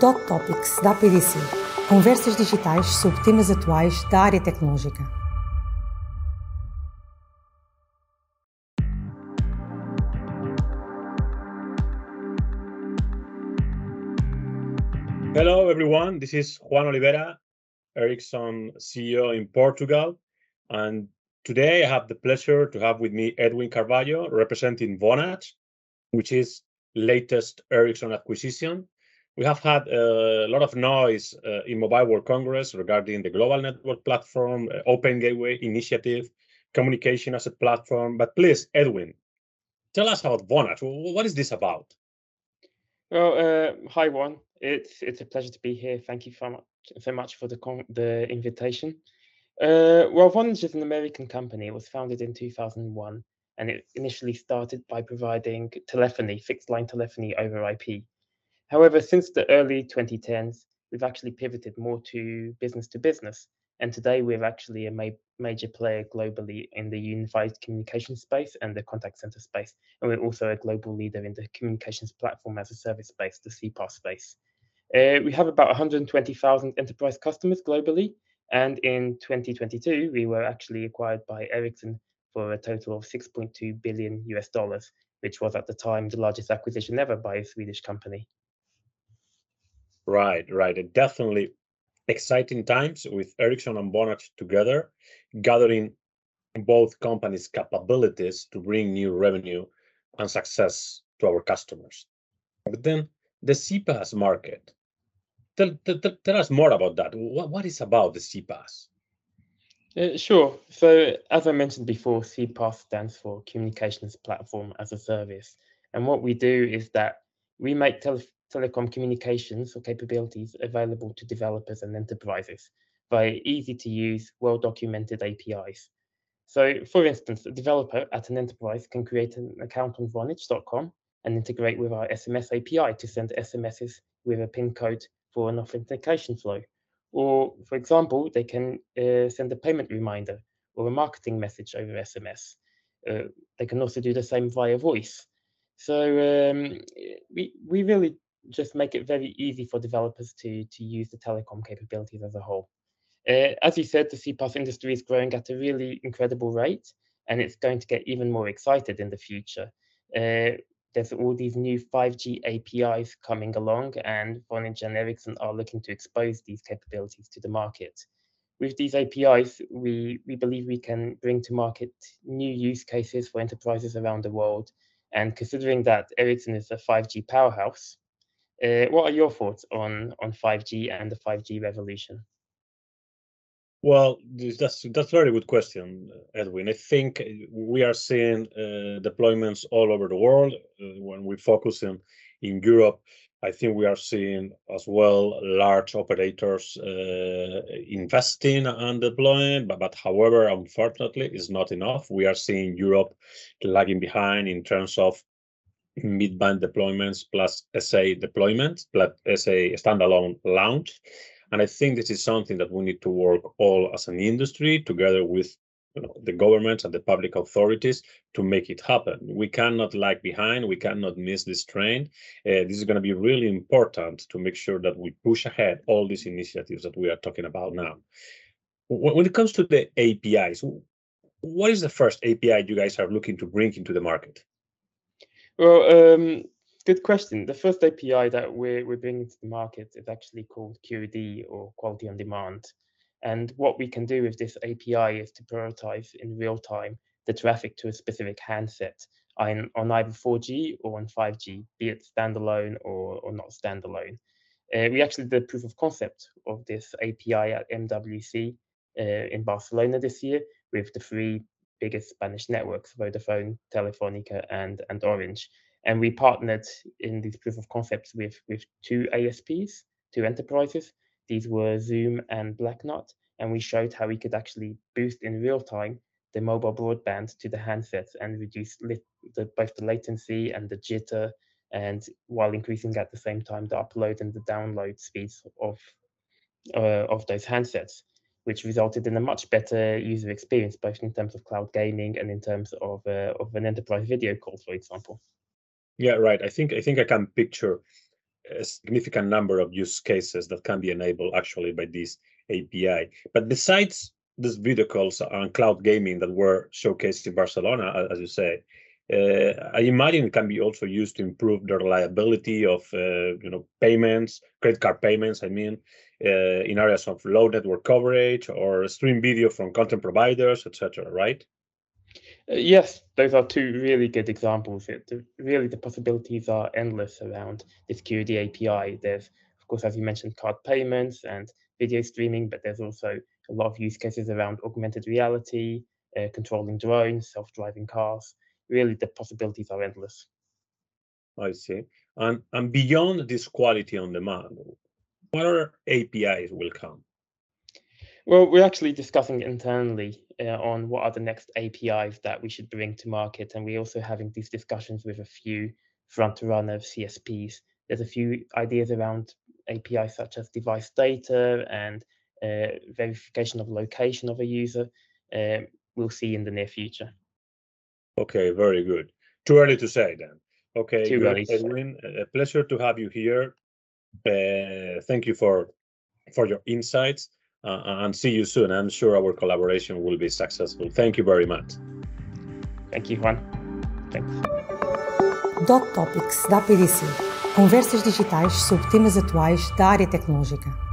Dot Topics da APDC. Conversas digitais sobre temas atuais da área tecnológica. Hello, everyone. This is Juan Oliveira, Ericsson CEO in Portugal. And today I have the pleasure to have with me Edwin Carvalho, representing Vonage, which is latest Ericsson acquisition. We have had a lot of noise uh, in Mobile World Congress regarding the global network platform, uh, Open Gateway initiative, communication as a platform. But please, Edwin, tell us about Vonage. What is this about? Well, uh, hi, Juan. It's it's a pleasure to be here. Thank you so much, so much for the the invitation. Uh, well, Vonage is an American company. It was founded in 2001, and it initially started by providing telephony, fixed line telephony over IP. However, since the early 2010s, we've actually pivoted more to business to business. And today we're actually a ma major player globally in the unified communication space and the contact center space. And we're also a global leader in the communications platform as a service space, the CPaaS space. Uh, we have about 120,000 enterprise customers globally. And in 2022, we were actually acquired by Ericsson for a total of 6.2 billion US dollars, which was at the time the largest acquisition ever by a Swedish company. Right, right. Definitely exciting times with Ericsson and Vonage together, gathering both companies' capabilities to bring new revenue and success to our customers. But then the CPaaS market. Tell, tell, tell us more about that. What, what is about the CPaaS? Uh, sure. So, as I mentioned before, CPaaS stands for Communications Platform as a Service. And what we do is that we make tele- telecom communications or capabilities available to developers and enterprises via easy to use, well documented APIs. So, for instance, a developer at an enterprise can create an account on Vonage.com and integrate with our SMS API to send SMSs with a PIN code for an authentication flow. Or, for example, they can uh, send a payment reminder or a marketing message over SMS. Uh, they can also do the same via voice. So um, we we really just make it very easy for developers to, to use the telecom capabilities as a whole. Uh, as you said, the CPaaS industry is growing at a really incredible rate, and it's going to get even more excited in the future. Uh, there's all these new 5G APIs coming along, and Vonage and Ericsson are looking to expose these capabilities to the market. With these APIs, we, we believe we can bring to market new use cases for enterprises around the world. And considering that Ericsson is a 5G powerhouse, uh, what are your thoughts on on 5G and the 5G revolution? Well, that's that's a very good question, Edwin. I think we are seeing uh, deployments all over the world. Uh, when we focus in in Europe, I think we are seeing as well large operators uh, investing and deploying, but, but however, unfortunately, it's not enough. We are seeing Europe lagging behind in terms of mid-band deployments plus SA deployment, plus SA standalone launch. And I think this is something that we need to work all as an industry together with you know, the governments and the public authorities to make it happen. We cannot lag behind. We cannot miss this train. Uh, this is going to be really important to make sure that we push ahead all these initiatives that we are talking about now. When it comes to the APIs, what is the first API you guys are looking to bring into the market? Well, um, good question. The first API that we're, we're bringing to the market is actually called QOD or Quality on Demand. And what we can do with this API is to prioritize in real time the traffic to a specific handset on, on either 4G or on 5G, be it standalone or, or not standalone. Uh, we actually did proof of concept of this API at MWC uh, in Barcelona this year with the three biggest Spanish networks, Vodafone, Telefonica, and, and Orange. And we partnered in these proof of concepts with, with two ASPs, two enterprises. These were Zoom and Blacknut. And we showed how we could actually boost in real time the mobile broadband to the handsets and reduce lit- the, both the latency and the jitter, and while increasing at the same time the upload and the download speeds of uh, of those handsets which resulted in a much better user experience, both in terms of cloud gaming and in terms of uh, of an enterprise video call, for example. Yeah, right. I think I think I can picture a significant number of use cases that can be enabled actually by this API. But besides these video calls and cloud gaming that were showcased in Barcelona, as you say, I imagine it can be also used to improve the reliability of uh, you know payments, credit card payments. I mean, uh, in areas of low network coverage or stream video from content providers, etc. Right? Uh, yes, those are two really good examples. It, really, the possibilities are endless around the security API. There's, of course, as you mentioned, card payments and video streaming, but there's also a lot of use cases around augmented reality, uh, controlling drones, self-driving cars. Really, the possibilities are endless. I see. And and beyond this quality on demand, what other APIs will come? Well, we're actually discussing internally uh, on what are the next APIs that we should bring to market, and we're also having these discussions with a few front runner CSPs. There's a few ideas around APIs such as device data and uh, verification of location of a user. Uh, we'll see in the near future. Okay, very good. Too early to say then. Okay, Too good. Edwin, a pleasure to have you here. Uh, thank you for for your insights uh, and see you soon. I'm sure our collaboration will be successful. Thank you very much. Thank you, Juan. Thanks. Dot Topics da APDC. Conversas digitais sobre temas atuais da área tecnológica.